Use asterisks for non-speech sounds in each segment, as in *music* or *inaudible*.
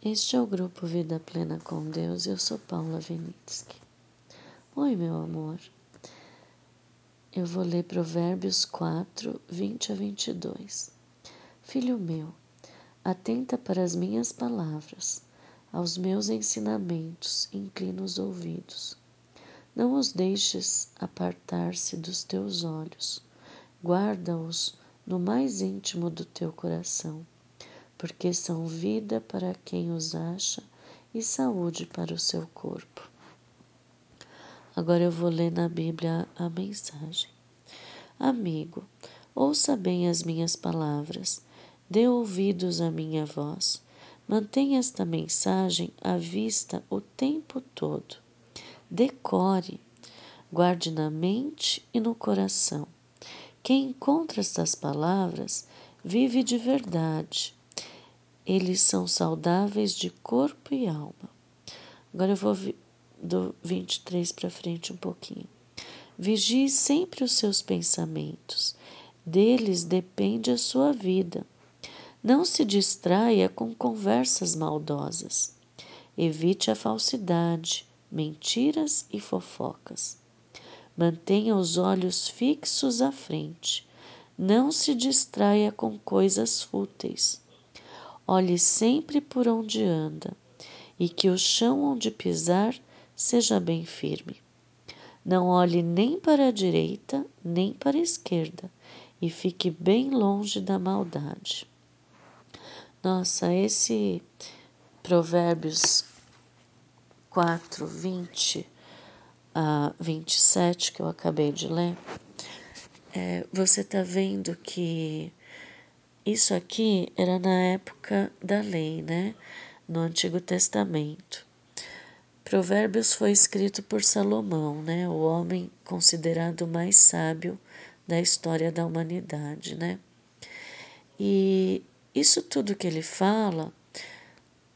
Este é o grupo Vida Plena com Deus eu sou Paula Venitsky. Oi, meu amor. Eu vou ler Provérbios 4, 20 a 22. Filho meu, atenta para as minhas palavras, aos meus ensinamentos, inclina os ouvidos. Não os deixes apartar-se dos teus olhos, guarda-os no mais íntimo do teu coração porque são vida para quem os acha e saúde para o seu corpo. Agora eu vou ler na Bíblia a mensagem. Amigo, ouça bem as minhas palavras, dê ouvidos à minha voz. Mantenha esta mensagem à vista o tempo todo. Decore, guarde na mente e no coração. Quem encontra estas palavras vive de verdade eles são saudáveis de corpo e alma. Agora eu vou do 23 para frente um pouquinho. Vigie sempre os seus pensamentos, deles depende a sua vida. Não se distraia com conversas maldosas. Evite a falsidade, mentiras e fofocas. Mantenha os olhos fixos à frente. Não se distraia com coisas fúteis. Olhe sempre por onde anda e que o chão onde pisar seja bem firme. Não olhe nem para a direita nem para a esquerda e fique bem longe da maldade. Nossa, esse Provérbios 4, 20 a 27 que eu acabei de ler, é, você está vendo que isso aqui era na época da lei, né? No Antigo Testamento. Provérbios foi escrito por Salomão, né? O homem considerado mais sábio da história da humanidade, né? E isso tudo que ele fala,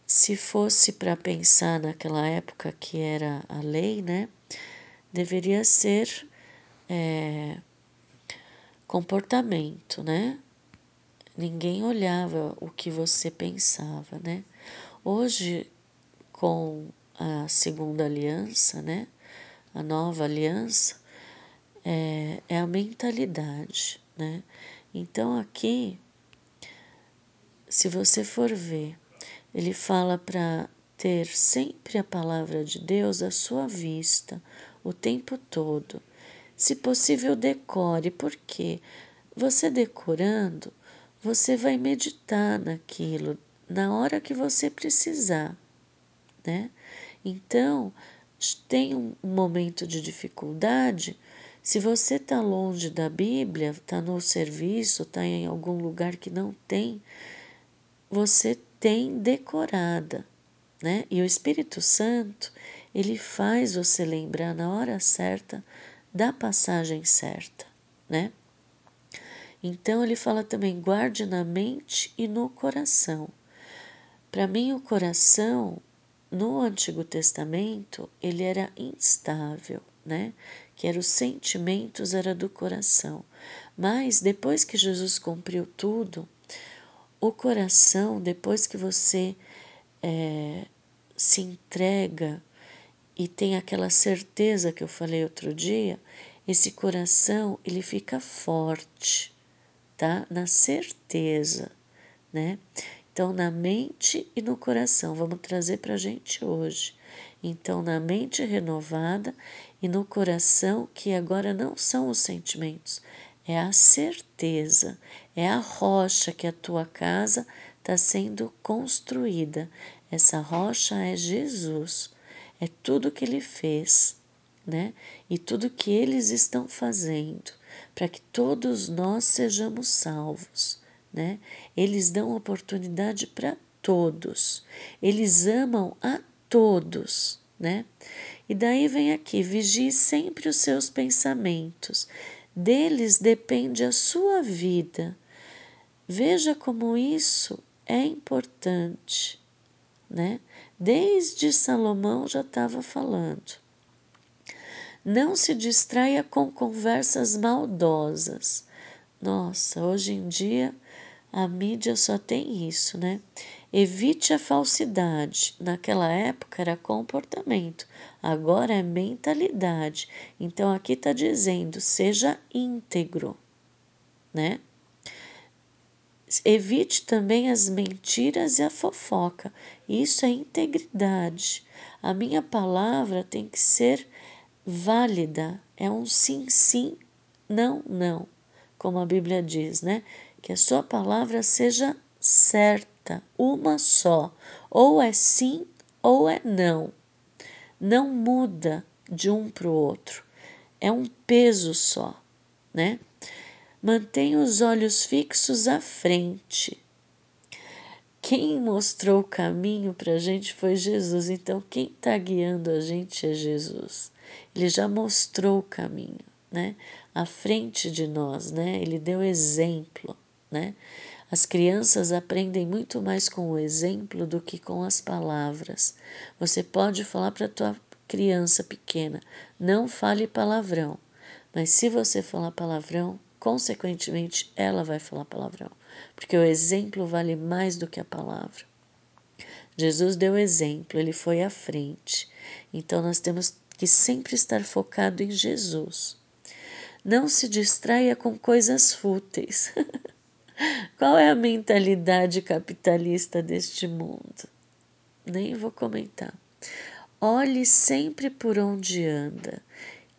se fosse para pensar naquela época que era a lei, né? Deveria ser é, comportamento, né? Ninguém olhava o que você pensava, né? Hoje, com a segunda aliança, né? A nova aliança é, é a mentalidade, né? Então aqui, se você for ver, ele fala para ter sempre a palavra de Deus à sua vista o tempo todo. Se possível, decore, porque você decorando, você vai meditar naquilo na hora que você precisar, né? Então, tem um momento de dificuldade, se você está longe da Bíblia, está no serviço, está em algum lugar que não tem, você tem decorada, né? E o Espírito Santo, ele faz você lembrar na hora certa da passagem certa, né? Então ele fala também: guarde na mente e no coração. Para mim, o coração no Antigo Testamento ele era instável, né? Que eram os sentimentos era do coração. Mas depois que Jesus cumpriu tudo, o coração, depois que você é, se entrega e tem aquela certeza que eu falei outro dia, esse coração ele fica forte, tá? Na certeza, né? Então, na mente e no coração, vamos trazer para a gente hoje. Então, na mente renovada e no coração, que agora não são os sentimentos, é a certeza, é a rocha que a tua casa está sendo construída. Essa rocha é Jesus, é tudo que ele fez, né? E tudo que eles estão fazendo para que todos nós sejamos salvos, né? Eles dão oportunidade para todos. Eles amam a todos, né? E daí vem aqui, vigie sempre os seus pensamentos. Deles depende a sua vida. Veja como isso é importante, né? Desde Salomão já estava falando. Não se distraia com conversas maldosas. Nossa, hoje em dia a mídia só tem isso, né? Evite a falsidade. Naquela época era comportamento, agora é mentalidade. Então aqui está dizendo: seja íntegro, né? Evite também as mentiras e a fofoca. Isso é integridade. A minha palavra tem que ser válida. É um sim, sim, não, não. Como a Bíblia diz, né? Que a sua palavra seja certa, uma só. Ou é sim ou é não. Não muda de um para o outro. É um peso só, né? Mantenha os olhos fixos à frente. Quem mostrou o caminho para a gente foi Jesus, então quem está guiando a gente é Jesus. Ele já mostrou o caminho, né? À frente de nós, né? Ele deu exemplo, né? As crianças aprendem muito mais com o exemplo do que com as palavras. Você pode falar para tua criança pequena, não fale palavrão, mas se você falar palavrão, consequentemente, ela vai falar palavrão, porque o exemplo vale mais do que a palavra. Jesus deu exemplo, ele foi à frente. Então nós temos que sempre estar focado em Jesus. Não se distraia com coisas fúteis. *laughs* Qual é a mentalidade capitalista deste mundo? Nem vou comentar. Olhe sempre por onde anda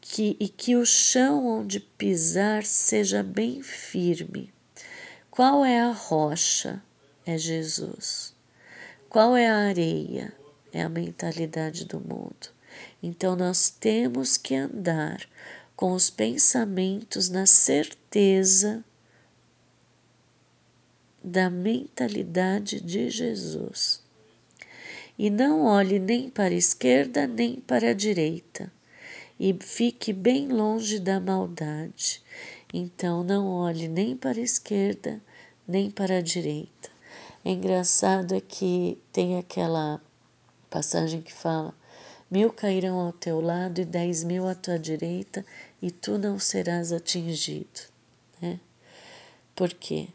que, e que o chão onde pisar seja bem firme. Qual é a rocha? É Jesus. Qual é a areia? É a mentalidade do mundo. Então nós temos que andar com os pensamentos na certeza da mentalidade de Jesus. E não olhe nem para a esquerda nem para a direita e fique bem longe da maldade. Então não olhe nem para a esquerda nem para a direita. É engraçado é que tem aquela passagem que fala: mil cairão ao teu lado e dez mil à tua direita, e tu não serás atingido. Né? Por quê?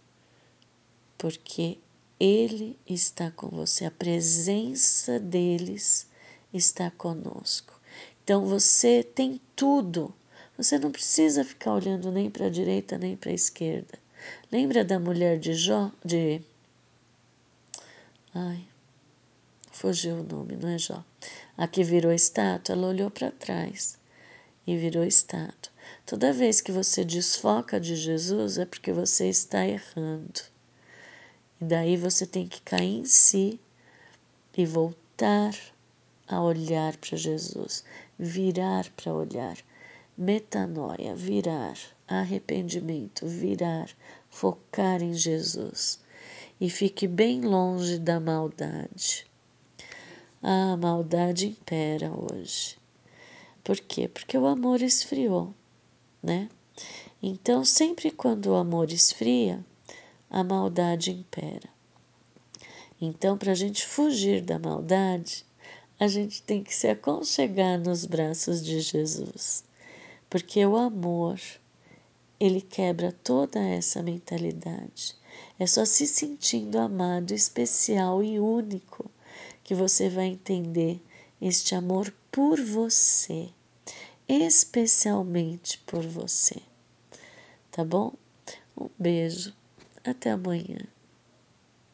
Porque Ele está com você, a presença deles está conosco. Então você tem tudo. Você não precisa ficar olhando nem para a direita nem para a esquerda. Lembra da mulher de Jó? De. Ai, fugiu o nome, não é Jó? A que virou estátua, ela olhou para trás e virou estátua. Toda vez que você desfoca de Jesus é porque você está errando. E daí você tem que cair em si e voltar a olhar para Jesus, virar para olhar, metanoia, virar, arrependimento, virar, focar em Jesus e fique bem longe da maldade. A maldade impera hoje. Por quê? Porque o amor esfriou, né? Então, sempre quando o amor esfria, a maldade impera. Então, para a gente fugir da maldade, a gente tem que se aconchegar nos braços de Jesus, porque o amor, ele quebra toda essa mentalidade. É só se sentindo amado, especial e único que você vai entender este amor por você, especialmente por você. Tá bom? Um beijo. Até amanhã.